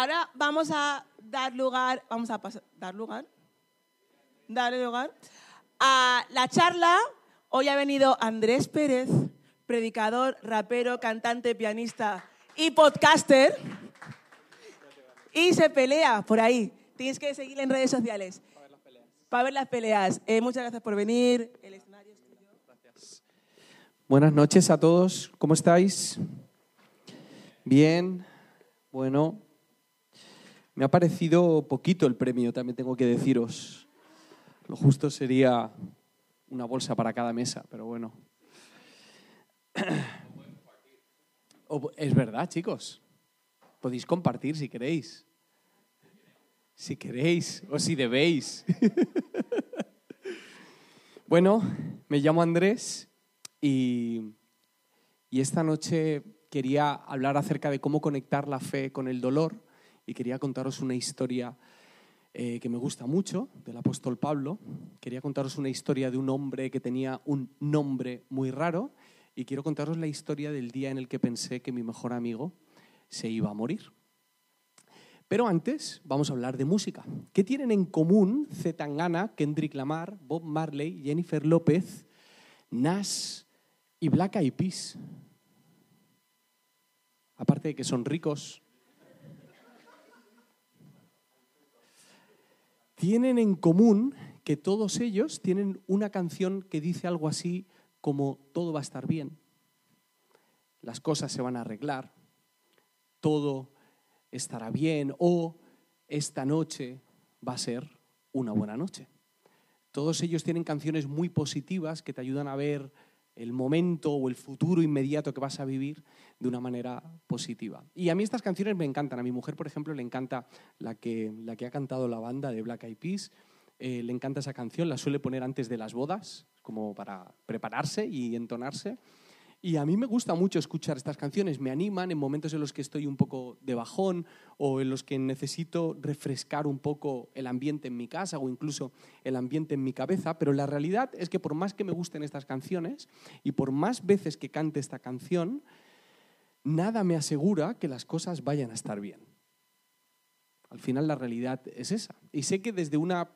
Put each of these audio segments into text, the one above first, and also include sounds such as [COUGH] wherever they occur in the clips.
ahora vamos a dar lugar, vamos a pasar, dar lugar, darle lugar a la charla. Hoy ha venido Andrés Pérez, predicador, rapero, cantante, pianista y podcaster. Y se pelea por ahí. Tienes que seguirle en redes sociales. Para ver las peleas. Eh, muchas gracias por venir. El escenario es tuyo. Buenas noches a todos, ¿cómo estáis? Bien, bueno, me ha parecido poquito el premio, también tengo que deciros. Lo justo sería una bolsa para cada mesa, pero bueno. O- Es verdad, chicos. Podéis compartir si queréis. Si queréis o si debéis. [LAUGHS] Bueno, me llamo Andrés y, y esta noche quería hablar acerca de cómo conectar la fe con el dolor y quería contaros una historia eh, que me gusta mucho del apóstol Pablo. Quería contaros una historia de un hombre que tenía un nombre muy raro y quiero contaros la historia del día en el que pensé que mi mejor amigo se iba a morir. Pero antes vamos a hablar de música. ¿Qué tienen en común Z Tangana, Kendrick Lamar, Bob Marley, Jennifer López, Nas y Black Eyed Peas? Aparte de que son ricos. Tienen en común que todos ellos tienen una canción que dice algo así como todo va a estar bien, las cosas se van a arreglar, todo estará bien. O esta noche va a ser una buena noche. Todos ellos tienen canciones muy positivas que te ayudan a ver el momento o el futuro inmediato que vas a vivir de una manera positiva. Y a mí estas canciones me encantan. A mi mujer, por ejemplo, le encanta la que, la que ha cantado la banda de Black Eyed Peas. Eh, le encanta esa canción, la suele poner antes de las bodas, como para prepararse y entonarse. Y a mí me gusta mucho escuchar estas canciones, me animan en momentos en los que estoy un poco de bajón o en los que necesito refrescar un poco el ambiente en mi casa o incluso el ambiente en mi cabeza, pero la realidad es que por más que me gusten estas canciones y por más veces que cante esta canción, nada me asegura que las cosas vayan a estar bien. Al final la realidad es esa. Y sé que desde una,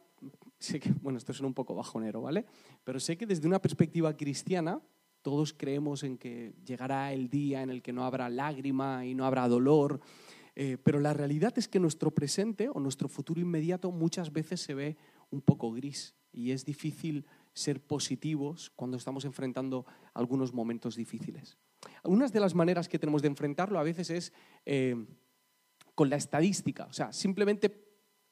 bueno, esto suena un poco bajonero, ¿vale? Pero sé que desde una perspectiva cristiana, todos creemos en que llegará el día en el que no habrá lágrima y no habrá dolor, eh, pero la realidad es que nuestro presente o nuestro futuro inmediato muchas veces se ve un poco gris y es difícil ser positivos cuando estamos enfrentando algunos momentos difíciles. Algunas de las maneras que tenemos de enfrentarlo a veces es eh, con la estadística, o sea, simplemente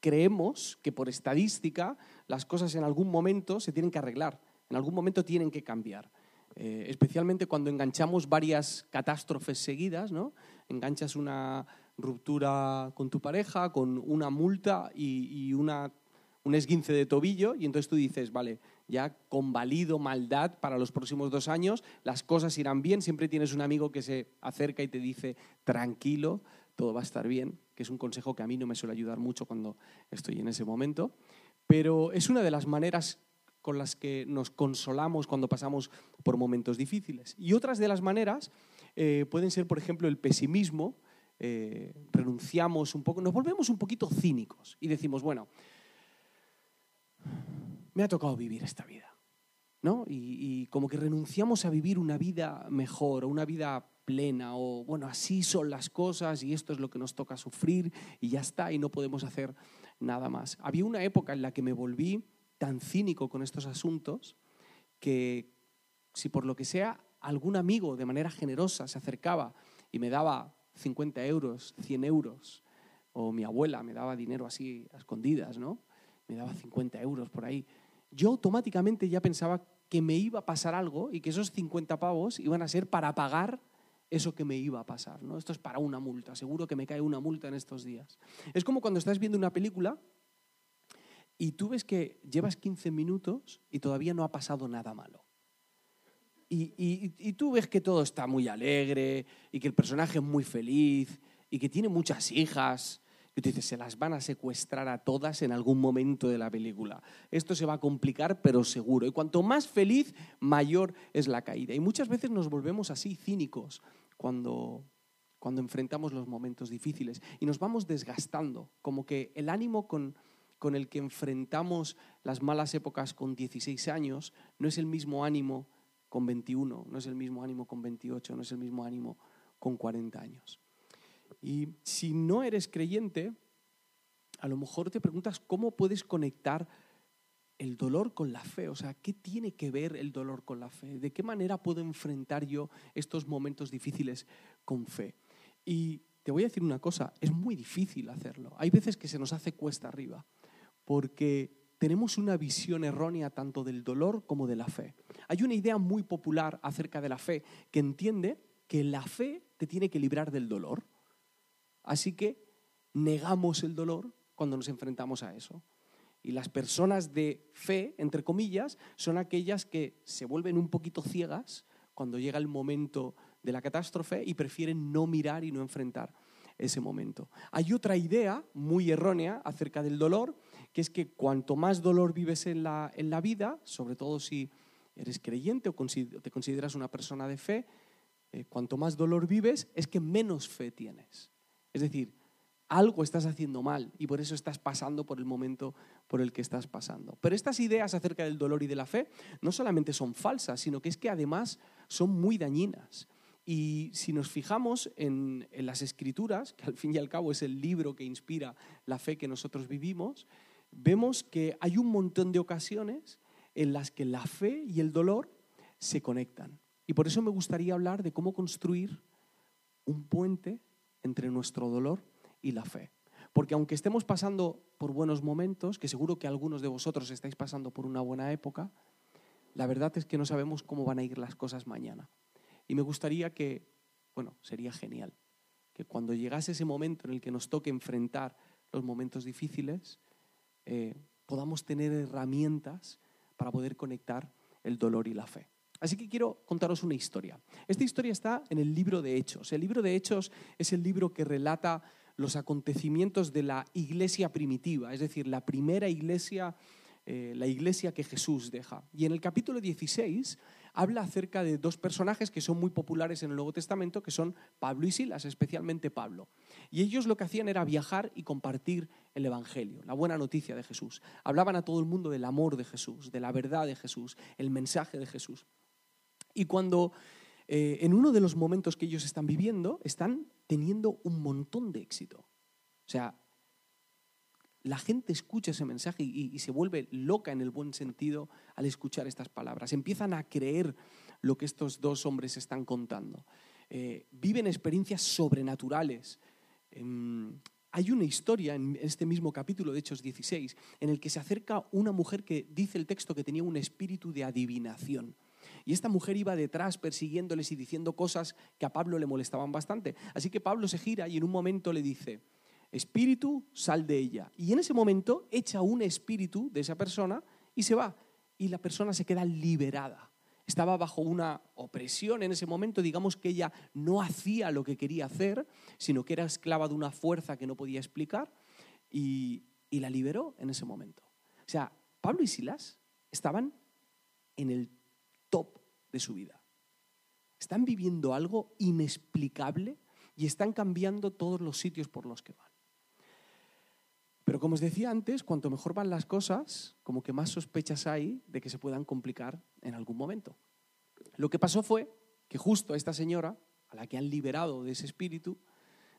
creemos que por estadística las cosas en algún momento se tienen que arreglar, en algún momento tienen que cambiar. Eh, especialmente cuando enganchamos varias catástrofes seguidas, ¿no? Enganchas una ruptura con tu pareja, con una multa y, una, un esguince de tobillo, y entonces tú dices, vale, ya convalido maldad para los próximos dos años, las cosas irán bien, siempre tienes un amigo que se acerca y te dice, tranquilo, todo va a estar bien, que es un consejo que a mí no me suele ayudar mucho cuando estoy en ese momento, pero es una de las maneras con las que nos consolamos cuando pasamos por momentos difíciles. Y otras de las maneras eh, pueden ser, por ejemplo, el pesimismo. Eh, renunciamos un poco, nos volvemos un poquito cínicos y decimos, bueno, me ha tocado vivir esta vida. ¿no? Y, y como que renunciamos a vivir una vida mejor, o una vida plena, o bueno, así son las cosas y esto es lo que nos toca sufrir y ya está, y no podemos hacer nada más. Había una época en la que me volví tan cínico con estos asuntos que si por lo que sea algún amigo de manera generosa se acercaba y me daba 50 euros, 100 euros, o mi abuela me daba dinero así a escondidas, ¿no? Me daba 50 euros por ahí. Yo automáticamente ya pensaba que me iba a pasar algo y que esos 50 pavos iban a ser para pagar eso que me iba a pasar, ¿no? Esto es para una multa, seguro que me cae una multa en estos días. Es como cuando estás viendo una película y tú ves que llevas 15 minutos y todavía no ha pasado nada malo. Y, y, tú ves que todo está muy alegre y que el personaje es muy feliz y que tiene muchas hijas. Y tú dices, se las van a secuestrar a todas en algún momento de la película. Esto se va a complicar, pero seguro. Y cuanto más feliz, mayor es la caída. Y muchas veces nos volvemos así, cínicos, cuando, cuando enfrentamos los momentos difíciles y nos vamos desgastando, como que el ánimo con, con el que enfrentamos las malas épocas con 16 años no es el mismo ánimo con 21, no es el mismo ánimo con 28, no es el mismo ánimo con 40 años. Y si no eres creyente, a lo mejor te preguntas cómo puedes conectar el dolor con la fe. O sea, ¿qué tiene que ver el dolor con la fe? ¿De qué manera puedo enfrentar yo estos momentos difíciles con fe? Y te voy a decir una cosa, es muy difícil hacerlo. Hay veces que se nos hace cuesta arriba, porque tenemos una visión errónea tanto del dolor como de la fe. Hay una idea muy popular acerca de la fe que entiende que la fe te tiene que librar del dolor. Así que negamos el dolor cuando nos enfrentamos a eso. Y las personas de fe, entre comillas, son aquellas que se vuelven un poquito ciegas cuando llega el momento de la catástrofe y prefieren no mirar y no enfrentar ese momento. Hay otra idea muy errónea acerca del dolor, que es que cuanto más dolor vives en la, en la vida, sobre todo si eres creyente o te consideras una persona de fe, eh, cuanto más dolor vives, es que menos fe tienes. Es decir, algo estás haciendo mal y por eso estás pasando por el momento por el que estás pasando. Pero estas ideas acerca del dolor y de la fe no solamente son falsas, sino que es que además son muy dañinas. Y si nos fijamos en, las escrituras, que al fin y al cabo es el libro que inspira la fe que nosotros vivimos, vemos que hay un montón de ocasiones en las que la fe y el dolor se conectan. Y por eso me gustaría hablar de cómo construir un puente entre nuestro dolor y la fe. Porque aunque estemos pasando por buenos momentos, que seguro que algunos de vosotros estáis pasando por una buena época, la verdad es que no sabemos cómo van a ir las cosas mañana. Y me gustaría que, bueno, sería genial, que cuando llegase ese momento en el que nos toque enfrentar los momentos difíciles, eh, podamos tener herramientas para poder conectar el dolor y la fe. Así que quiero contaros una historia. Esta historia está en el libro de Hechos. El libro de Hechos es el libro que relata los acontecimientos de la iglesia primitiva, es decir, la primera iglesia, eh, la iglesia que Jesús deja. Y en el capítulo 16 habla acerca de dos personajes que son muy populares en el Nuevo Testamento, que son Pablo y Silas, especialmente Pablo. Y ellos lo que hacían era viajar y compartir el Evangelio, la buena noticia de Jesús. Hablaban a todo el mundo del amor de Jesús, de la verdad de Jesús, el mensaje de Jesús. Y cuando eh, en uno de los momentos que ellos están viviendo, están teniendo un montón de éxito. O sea, la gente escucha ese mensaje y, se vuelve loca en el buen sentido al escuchar estas palabras. Empiezan a creer lo que estos dos hombres están contando. Eh, viven experiencias sobrenaturales. Em, hay una historia en este mismo capítulo de Hechos 16 en el que se acerca una mujer que dice el texto que tenía un espíritu de adivinación. Y esta mujer iba detrás persiguiéndoles y diciendo cosas que a Pablo le molestaban bastante. Así que Pablo se gira y en un momento le dice, espíritu, sal de ella. Y en ese momento echa un espíritu de esa persona y se va. Y la persona se queda liberada. Estaba bajo una opresión en ese momento, digamos que ella no hacía lo que quería hacer, sino que era esclava de una fuerza que no podía explicar y, y la liberó en ese momento. O sea, Pablo y Silas estaban en el top de su vida. Están viviendo algo inexplicable y están cambiando todos los sitios por los que van. Pero como os decía antes, cuanto mejor van las cosas, como que más sospechas hay de que se puedan complicar en algún momento. Lo que pasó fue que justo a esta señora, a la que han liberado de ese espíritu,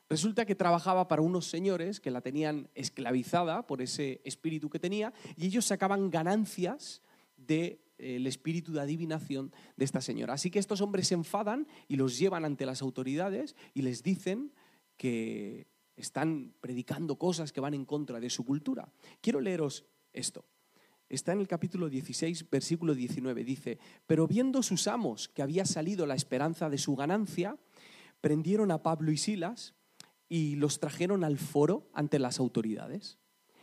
resulta que trabajaba para unos señores que la tenían esclavizada por ese espíritu que tenía y ellos sacaban ganancias del de, espíritu de adivinación de esta señora. Así que estos hombres se enfadan y los llevan ante las autoridades y les dicen que están predicando cosas que van en contra de su cultura. Quiero leeros esto. Está en el capítulo 16, versículo 19. Dice, pero viendo sus amos que había salido la esperanza de su ganancia, prendieron a Pablo y Silas y los trajeron al foro ante las autoridades.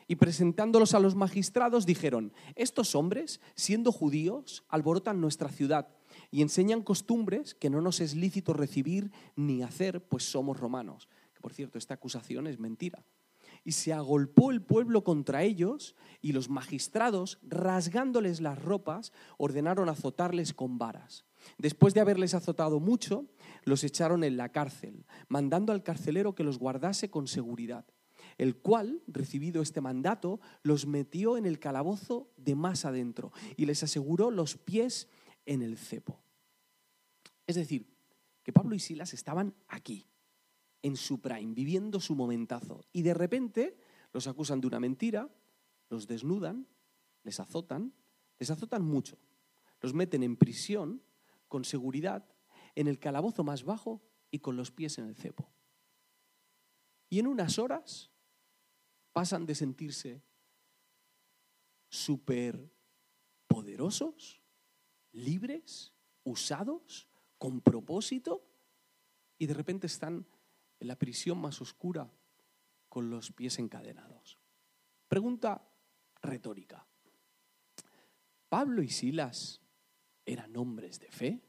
Y presentándolos a los magistrados dijeron, estos hombres, siendo judíos, alborotan nuestra ciudad y enseñan costumbres que no nos es lícito recibir ni hacer, pues somos romanos. Por cierto, esta acusación es mentira. Y se agolpó el pueblo contra ellos y los magistrados, rasgándoles las ropas, ordenaron azotarles con varas. Después de haberles azotado mucho, los echaron en la cárcel, mandando al carcelero que los guardase con seguridad, el cual, recibido este mandato, los metió en el calabozo de más adentro y les aseguró los pies en el cepo. Es decir, que Pablo y Silas estaban aquí, en su prime, viviendo su momentazo, y de repente los acusan de una mentira, los desnudan, les azotan, les azotan mucho, los meten en prisión con seguridad, en el calabozo más bajo y con los pies en el cepo. Y en unas horas pasan de sentirse súper poderosos, libres, usados, con propósito, y de repente están en la prisión más oscura con los pies encadenados. Pregunta retórica. ¿Pablo y Silas eran hombres de fe?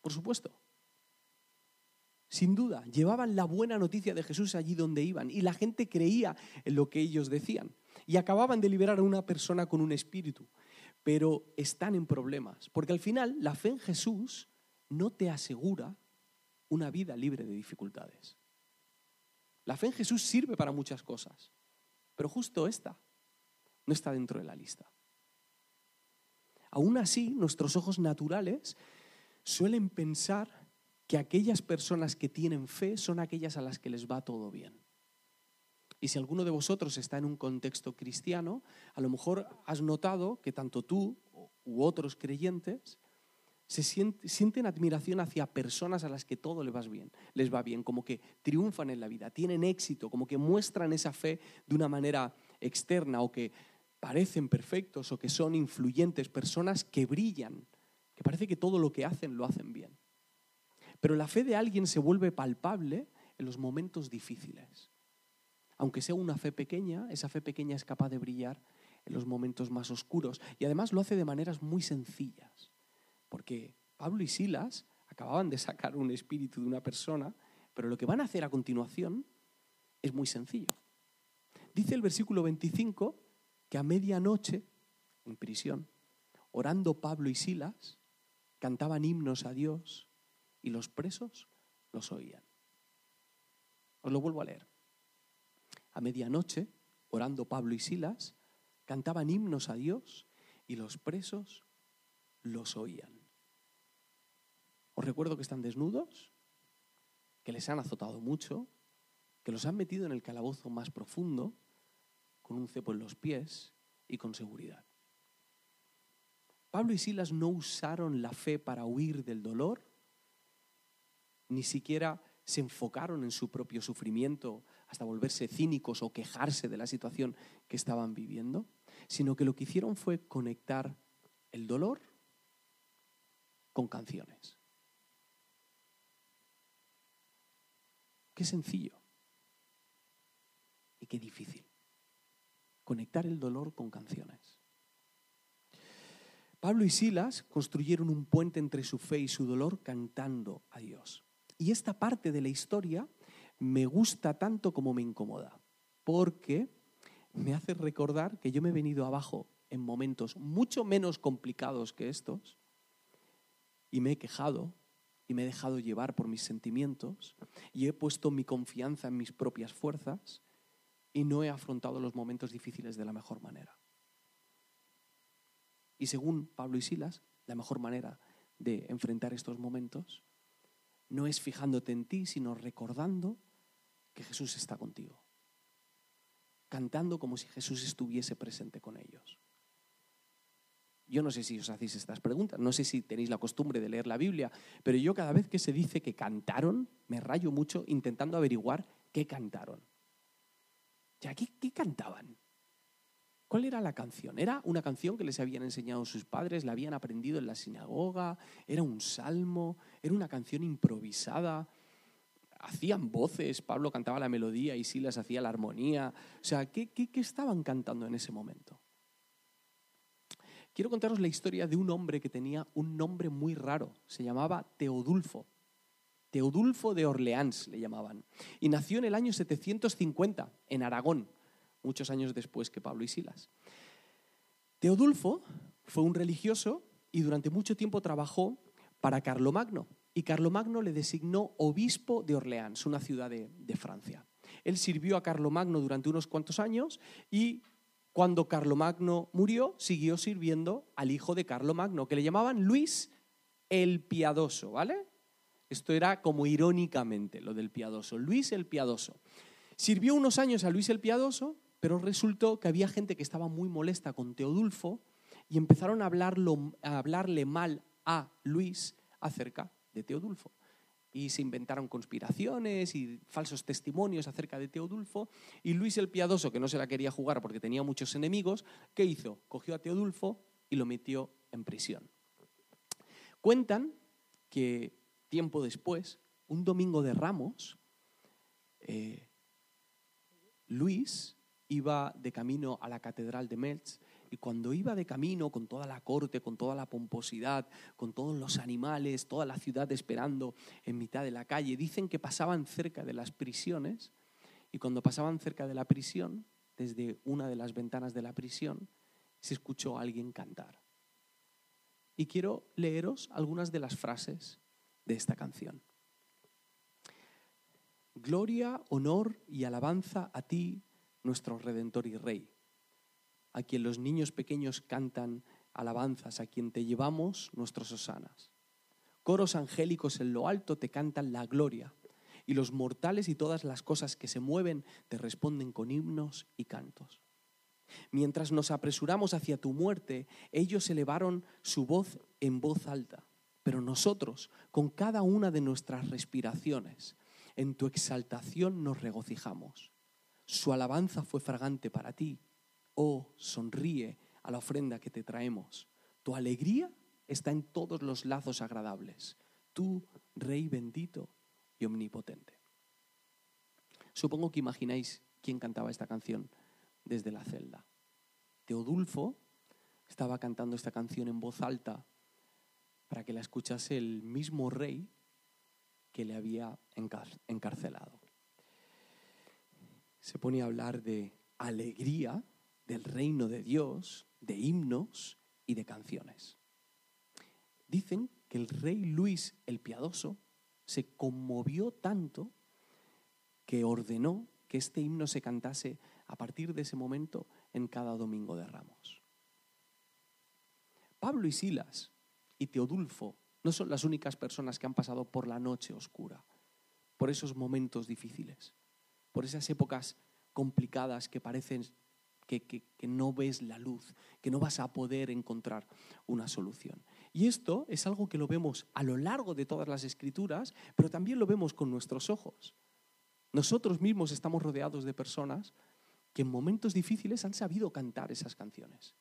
Por supuesto. Sin duda, llevaban la buena noticia de Jesús allí donde iban y la gente creía en lo que ellos decían. Y acababan de liberar a una persona con un espíritu, pero están en problemas, porque al final la fe en Jesús no te asegura una vida libre de dificultades. La fe en Jesús sirve para muchas cosas, pero justo esta no está dentro de la lista. Aún así, nuestros ojos naturales suelen pensar que aquellas personas que tienen fe son aquellas a las que les va todo bien. Y si alguno de vosotros está en un contexto cristiano, a lo mejor has notado que tanto tú u otros creyentes se sienten, admiración hacia personas a las que todo les va bien, les va bien, como que triunfan en la vida, tienen éxito, como que muestran esa fe de una manera externa o que parecen perfectos o que son influyentes, personas que brillan que parece que todo lo que hacen lo hacen bien. Pero la fe de alguien se vuelve palpable en los momentos difíciles. Aunque sea una fe pequeña, esa fe pequeña es capaz de brillar en los momentos más oscuros. Y además lo hace de maneras muy sencillas. Porque Pablo y Silas acababan de sacar un espíritu de una persona, pero lo que van a hacer a continuación es muy sencillo. Dice el versículo 25 que a medianoche, en prisión, orando Pablo y Silas, cantaban himnos a Dios y los presos los oían. Os lo vuelvo a leer. A medianoche, orando Pablo y Silas, cantaban himnos a Dios y los presos los oían. Os recuerdo que están desnudos, que les han azotado mucho, que los han metido en el calabozo más profundo, con un cepo en los pies y con seguridad. Pablo y Silas no usaron la fe para huir del dolor, ni siquiera se enfocaron en su propio sufrimiento hasta volverse cínicos o quejarse de la situación que estaban viviendo, sino que lo que hicieron fue conectar el dolor con canciones. Qué sencillo y qué difícil. Conectar el dolor con canciones. Pablo y Silas construyeron un puente entre su fe y su dolor cantando a Dios. Y esta parte de la historia me gusta tanto como me incomoda, porque me hace recordar que yo me he venido abajo en momentos mucho menos complicados que estos y me he quejado y me he dejado llevar por mis sentimientos y he puesto mi confianza en mis propias fuerzas y no he afrontado los momentos difíciles de la mejor manera. Y según Pablo y Silas, la mejor manera de enfrentar estos momentos no es fijándote en ti, sino recordando que Jesús está contigo. Cantando como si Jesús estuviese presente con ellos. Yo no sé si os hacéis estas preguntas, no sé si tenéis la costumbre de leer la Biblia, pero yo cada vez que se dice que cantaron, me rayo mucho intentando averiguar qué cantaron. ¿Ya qué, qué cantaban? ¿Cuál era la canción? ¿Era una canción que les habían enseñado sus padres, la habían aprendido en la sinagoga? ¿Era un salmo? ¿Era una canción improvisada? ¿Hacían voces? Pablo cantaba la melodía y Silas hacía la armonía. O sea, ¿qué, qué, qué estaban cantando en ese momento? Quiero contaros la historia de un hombre que tenía un nombre muy raro. Se llamaba Teodulfo. Teodulfo de Orleans le llamaban. Y nació en el año 750 en Aragón muchos años después que Pablo y Silas. Teodulfo fue un religioso y durante mucho tiempo trabajó para Carlomagno. Y Carlomagno le designó obispo de Orleans, una ciudad de, de Francia. Él sirvió a Carlomagno durante unos cuantos años y cuando Carlomagno murió, siguió sirviendo al hijo de Carlomagno, que le llamaban Luis el Piadoso, ¿vale? Esto era como irónicamente lo del piadoso, Luis el Piadoso. Sirvió unos años a Luis el Piadoso, pero resultó que había gente que estaba muy molesta con Teodulfo y empezaron a, hablarlo, a hablarle mal a Luis acerca de Teodulfo. Y se inventaron conspiraciones y falsos testimonios acerca de Teodulfo. Y Luis el Piadoso, que no se la quería jugar porque tenía muchos enemigos, ¿qué hizo? Cogió a Teodulfo y lo metió en prisión. Cuentan que tiempo después, un domingo de ramos, eh, Luis iba de camino a la catedral de Metz y cuando iba de camino con toda la corte, con toda la pomposidad, con todos los animales, toda la ciudad esperando en mitad de la calle, dicen que pasaban cerca de las prisiones y cuando pasaban cerca de la prisión, desde una de las ventanas de la prisión, se escuchó a alguien cantar. Y quiero leeros algunas de las frases de esta canción. Gloria, honor y alabanza a ti, nuestro Redentor y Rey, a quien los niños pequeños cantan alabanzas, a quien te llevamos nuestros osanas. Coros angélicos en lo alto te cantan la gloria, y los mortales y todas las cosas que se mueven te responden con himnos y cantos. Mientras nos apresuramos hacia tu muerte, ellos elevaron su voz en voz alta, pero nosotros, con cada una de nuestras respiraciones, en tu exaltación nos regocijamos. Su alabanza fue fragante para ti. Oh, sonríe a la ofrenda que te traemos. Tu alegría está en todos los lazos agradables. Tú, Rey bendito y omnipotente. Supongo que imagináis quién cantaba esta canción desde la celda. Teodulfo estaba cantando esta canción en voz alta para que la escuchase el mismo rey que le había encarcelado se pone a hablar de alegría, del reino de Dios, de himnos y de canciones. Dicen que el rey Luis el Piadoso se conmovió tanto que ordenó que este himno se cantase a partir de ese momento en cada domingo de ramos. Pablo y Silas y Teodulfo no son las únicas personas que han pasado por la noche oscura, por esos momentos difíciles por esas épocas complicadas que parecen que, no ves la luz, que no vas a poder encontrar una solución. Y esto es algo que lo vemos a lo largo de todas las escrituras, pero también lo vemos con nuestros ojos. Nosotros mismos estamos rodeados de personas que en momentos difíciles han sabido cantar esas canciones,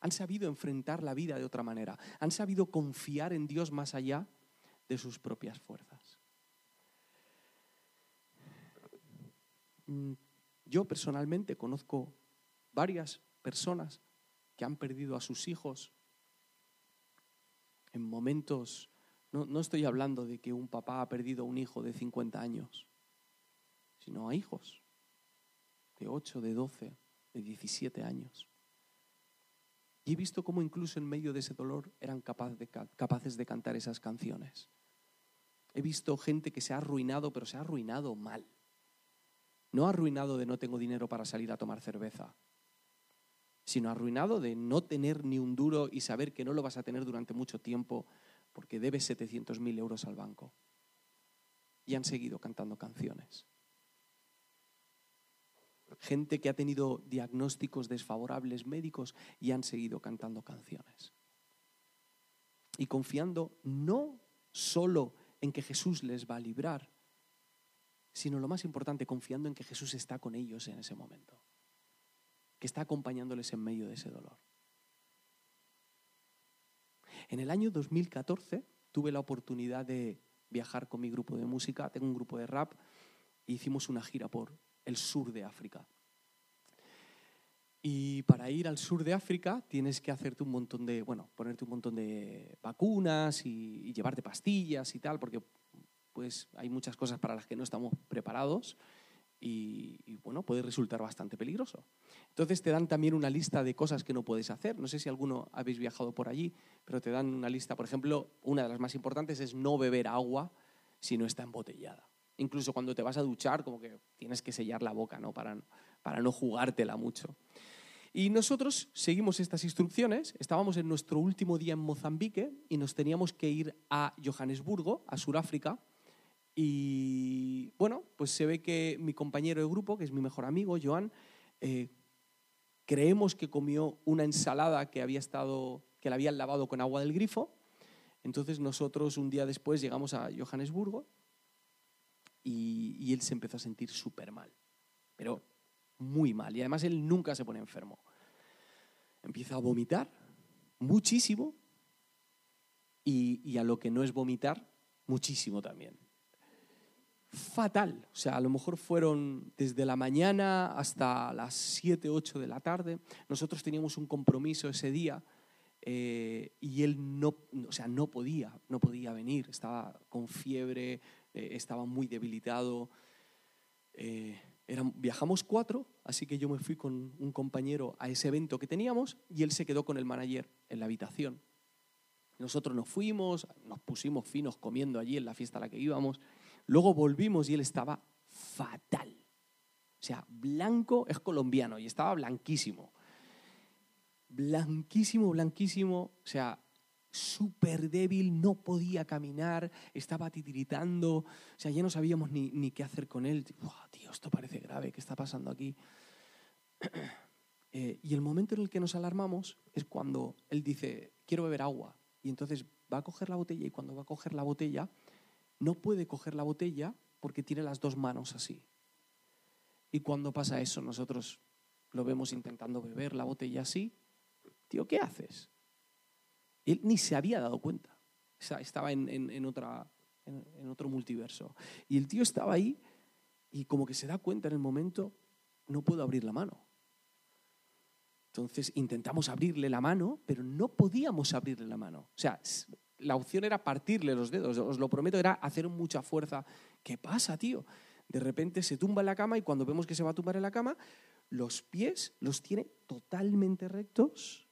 han sabido enfrentar la vida de otra manera, han sabido confiar en Dios más allá de sus propias fuerzas. Mm, yo personalmente conozco varias personas que han perdido a sus hijos en momentos, no, estoy hablando de que un papá ha perdido a un hijo de 50 años, sino a hijos de 8, de 12, de 17 años. Y he visto cómo incluso en medio de ese dolor eran capaces de cantar esas canciones. He visto gente que se ha arruinado, pero se ha arruinado mal no arruinado de no tengo dinero para salir a tomar cerveza, sino arruinado de no tener ni un duro y saber que no lo vas a tener durante mucho tiempo porque debes 700.000 euros al banco. Y han seguido cantando canciones. Gente que ha tenido diagnósticos desfavorables médicos y han seguido cantando canciones. Y confiando no solo en que Jesús les va a librar, sino lo más importante, confiando en que Jesús está con ellos en ese momento, que está acompañándoles en medio de ese dolor. En el año 2014 tuve la oportunidad de viajar con mi grupo de música, tengo un grupo de rap, e hicimos una gira por el sur de África. Y para ir al sur de África tienes que hacerte un montón de, bueno, ponerte un montón de vacunas y, y llevarte pastillas y tal, porque pues hay muchas cosas para las que no estamos preparados y, bueno, puede resultar bastante peligroso. Entonces te dan también una lista de cosas que no puedes hacer. No sé si alguno habéis viajado por allí, pero te dan una lista. Por ejemplo, una de las más importantes es no beber agua si no está embotellada. Incluso cuando te vas a duchar, como que tienes que sellar la boca, ¿no? Para, para no jugártela mucho. Y nosotros seguimos estas instrucciones. Estábamos en nuestro último día en Mozambique y nos teníamos que ir a Johannesburgo, a Sudáfrica. Y bueno, pues se ve que mi compañero de grupo, que es mi mejor amigo, Joan, eh, creemos que comió una ensalada que había estado, que la habían lavado con agua del grifo. Entonces nosotros un día después llegamos a Johannesburgo y, él se empezó a sentir súper mal, pero muy mal. Y además él nunca se pone enfermo. Empieza a vomitar muchísimo y a lo que no es vomitar, muchísimo también fatal. O sea, a lo mejor fueron desde la mañana hasta las 7, 8 de la tarde. Nosotros teníamos un compromiso ese día eh, y él no, o sea, no podía, no podía venir. Estaba con fiebre, eh, estaba muy debilitado. Eh, viajamos cuatro, así que yo me fui con un compañero a ese evento que teníamos y él se quedó con el manager en la habitación. Nosotros nos fuimos, nos pusimos finos comiendo allí en la fiesta a la que íbamos. Luego volvimos y él estaba fatal. O sea, blanco es colombiano y estaba blanquísimo. Blanquísimo, blanquísimo. O sea, súper débil, no podía caminar, estaba titiritando. O sea, ya no sabíamos ni, qué hacer con él. tío, esto parece grave, ¿qué está pasando aquí? [CLEARS THROAT] Eh, y el momento en el que nos alarmamos es cuando él dice, quiero beber agua. Y entonces va a coger la botella y cuando va a coger la botella no puede coger la botella porque tiene las dos manos así. Y cuando pasa eso, nosotros lo vemos intentando beber la botella así. Tío, ¿qué haces? Él ni se había dado cuenta. Estaba en, otra, en otro multiverso. Y el tío estaba ahí y como que se da cuenta en el momento, no puedo abrir la mano. Entonces intentamos abrirle la mano, pero no podíamos abrirle la mano. O sea, la opción era partirle los dedos, os lo prometo, era hacer mucha fuerza. ¿Qué pasa, tío? De repente se tumba en la cama y cuando vemos que se va a tumbar en la cama, los pies los tiene totalmente rectos.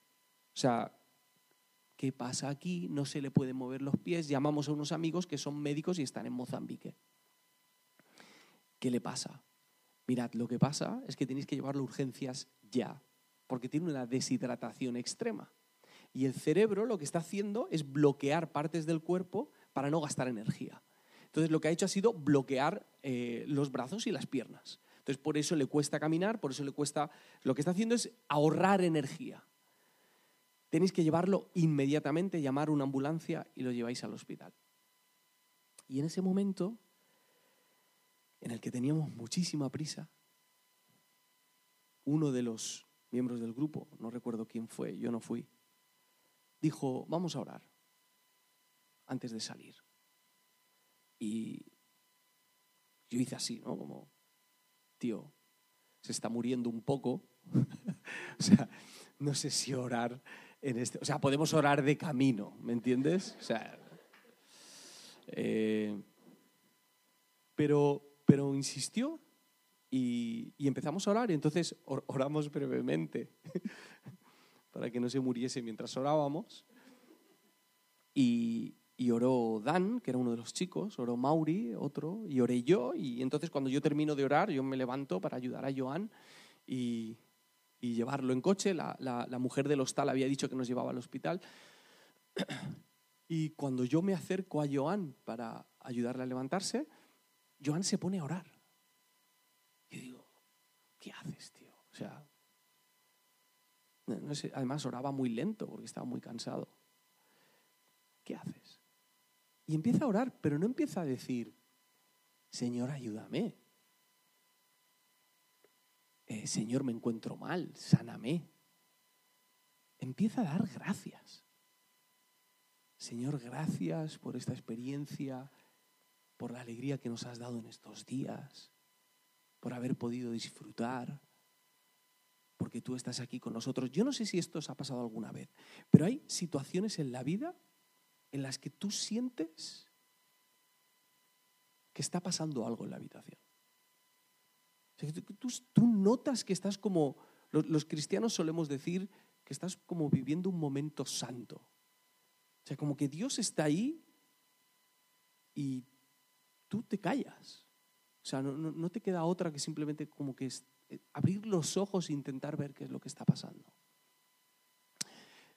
O sea, ¿qué pasa aquí? No se le pueden mover los pies. Llamamos a unos amigos que son médicos y están en Mozambique. ¿Qué le pasa? Mirad, lo que pasa es que tenéis que llevarlo a urgencias ya, porque tiene una deshidratación extrema. Y el cerebro lo que está haciendo es bloquear partes del cuerpo para no gastar energía. Entonces lo que ha hecho ha sido bloquear eh, los brazos y las piernas. Entonces por eso le cuesta caminar, por eso le cuesta... Lo que está haciendo es ahorrar energía. Tenéis que llevarlo inmediatamente, llamar una ambulancia y lo lleváis al hospital. Y en ese momento, en el que teníamos muchísima prisa, uno de los miembros del grupo, no recuerdo quién fue, yo no fui, dijo, vamos a orar antes de salir. Y yo hice así, ¿no? Como, tío, se está muriendo un poco. [LAUGHS] o sea, no sé si orar en este... O sea, podemos orar de camino, ¿me entiendes? O sea... Eh, pero, pero insistió y, y, empezamos a orar y entonces oramos brevemente [LAUGHS] para que no se muriese mientras orábamos. Y, oró Dan, que era uno de los chicos, oró Mauri, otro, y oré yo. Y entonces cuando yo termino de orar, yo me levanto para ayudar a Joan y, llevarlo en coche. La, la, mujer del hostal había dicho que nos llevaba al hospital. Y cuando yo me acerco a Joan para ayudarle a levantarse, Joan se pone a orar. Y digo, ¿qué haces, tío? O sea, además oraba muy lento porque estaba muy cansado. ¿Qué haces? Y empieza a orar, pero no empieza a decir, Señor, ayúdame. Eh, Señor, me encuentro mal, sáname. Empieza a dar gracias. Señor, gracias por esta experiencia, por la alegría que nos has dado en estos días, por haber podido disfrutar porque tú estás aquí con nosotros. Yo no sé si esto os ha pasado alguna vez, pero hay situaciones en la vida en las que tú sientes que está pasando algo en la habitación. Tú, notas que estás como, los, cristianos solemos decir que estás como viviendo un momento santo. O sea, como que Dios está ahí y tú te callas. O sea, no, no, te queda otra que simplemente como que eh, abrir los ojos e intentar ver qué es lo que está pasando.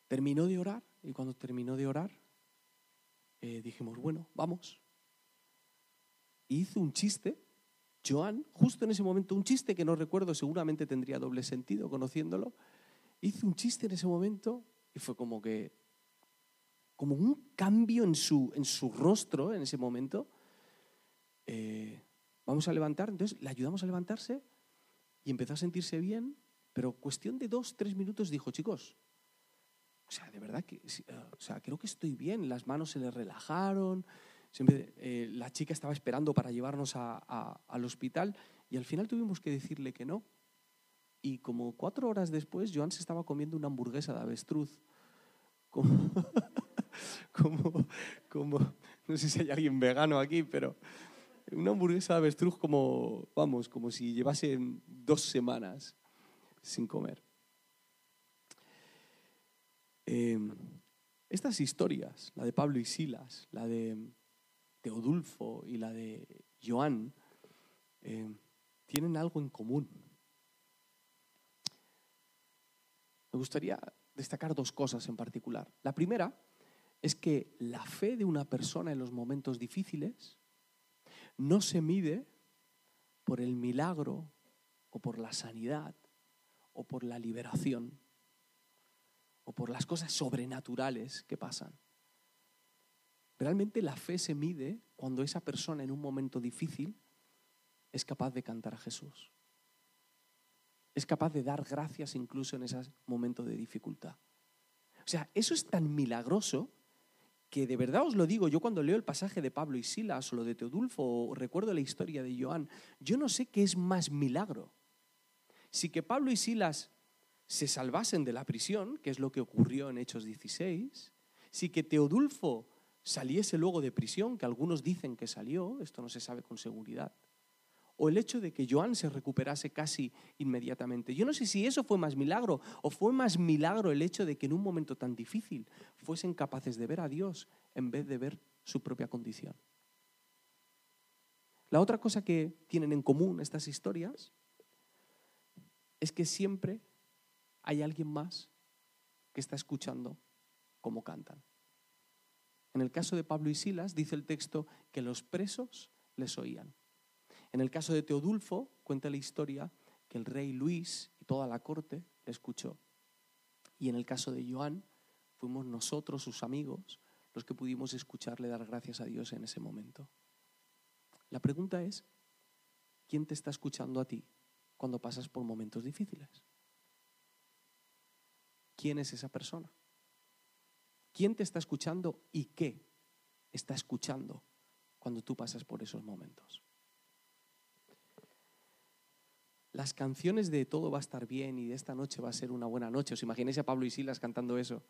Terminó de orar y cuando terminó de orar eh, dijimos, bueno, vamos. hizo un chiste, Joan, justo en ese momento, un chiste que no recuerdo, seguramente tendría doble sentido conociéndolo, hizo un chiste en ese momento y fue como que, como un cambio en su, en su rostro en ese momento. Eh, vamos a levantar, entonces le ayudamos a levantarse y empezó a sentirse bien, pero cuestión de dos, tres minutos dijo, chicos, o sea, de verdad que, o sea, creo que estoy bien, las manos se le relajaron, siempre, eh, la chica estaba esperando para llevarnos al hospital y al final tuvimos que decirle que no. Y como cuatro horas después, Joan se estaba comiendo una hamburguesa de avestruz. Como, [LAUGHS] como, como, no sé si hay alguien vegano aquí, pero una hamburguesa de avestruz como, vamos, como si llevasen dos semanas sin comer. Em, estas historias, la de Pablo y Silas, la de Teodulfo y la de Joan, em, tienen algo en común. Me gustaría destacar dos cosas en particular. La primera es que la fe de una persona en los momentos difíciles no se mide por el milagro o por la sanidad o por la liberación o por las cosas sobrenaturales que pasan. Realmente la fe se mide cuando esa persona en un momento difícil es capaz de cantar a Jesús. Es capaz de dar gracias incluso en ese momento de dificultad. O sea, eso es tan milagroso que de verdad os lo digo, yo cuando leo el pasaje de Pablo y Silas o lo de Teodulfo o recuerdo la historia de Joan, yo no sé qué es más milagro. Si que Pablo y Silas se salvasen de la prisión, que es lo que ocurrió en Hechos 16, si que Teodulfo saliese luego de prisión, que algunos dicen que salió, esto no se sabe con seguridad, o el hecho de que Joan se recuperase casi inmediatamente. Yo no sé si eso fue más milagro o fue más milagro el hecho de que en un momento tan difícil fuesen capaces de ver a Dios en vez de ver su propia condición. La otra cosa que tienen en común estas historias es que siempre hay alguien más que está escuchando cómo cantan. En el caso de Pablo y Silas dice el texto que los presos les oían. En el caso de Teodulfo, cuenta la historia que el rey Luis y toda la corte le escuchó. Y en el caso de Joan, fuimos nosotros, sus amigos, los que pudimos escucharle dar gracias a Dios en ese momento. La pregunta es, ¿quién te está escuchando a ti cuando pasas por momentos difíciles? ¿Quién es esa persona? ¿Quién te está escuchando y qué está escuchando cuando tú pasas por esos momentos? Las canciones de todo va a estar bien y de esta noche va a ser una buena noche. ¿Os imagináis a Pablo y Silas cantando eso?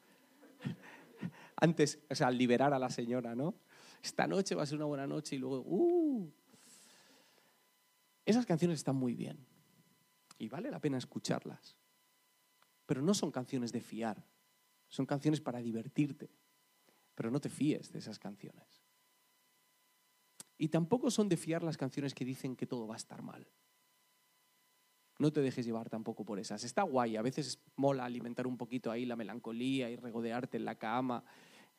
[LAUGHS] Antes, o sea, al liberar a la señora, ¿no? Esta noche va a ser una buena noche y luego, ¡uh! Esas canciones están muy bien y vale la pena escucharlas. Pero no son canciones de fiar, son canciones para divertirte. Pero no te fíes de esas canciones. Y tampoco son de fiar las canciones que dicen que todo va a estar mal. No te dejes llevar tampoco por esas. Está guay, a veces mola alimentar un poquito ahí la melancolía y regodearte en la cama,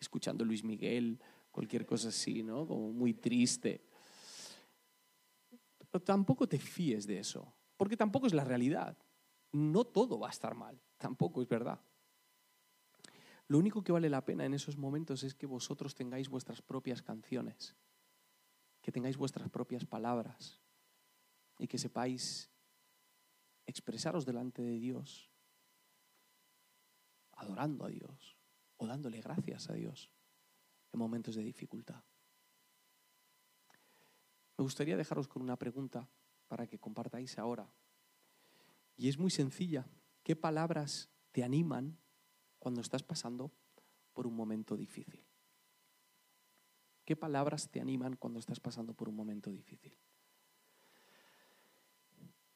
escuchando Luis Miguel, cualquier cosa así, ¿no? Como muy triste. Pero tampoco te fíes de eso, porque tampoco es la realidad. No todo va a estar mal, tampoco es verdad. Lo único que vale la pena en esos momentos es que vosotros tengáis vuestras propias canciones, que tengáis vuestras propias palabras y que sepáis expresaros delante de Dios, adorando a Dios o dándole gracias a Dios en momentos de dificultad. Me gustaría dejaros con una pregunta para que compartáis ahora. Y es muy sencilla. ¿Qué palabras te animan cuando estás pasando por un momento difícil? ¿Qué palabras te animan cuando estás pasando por un momento difícil?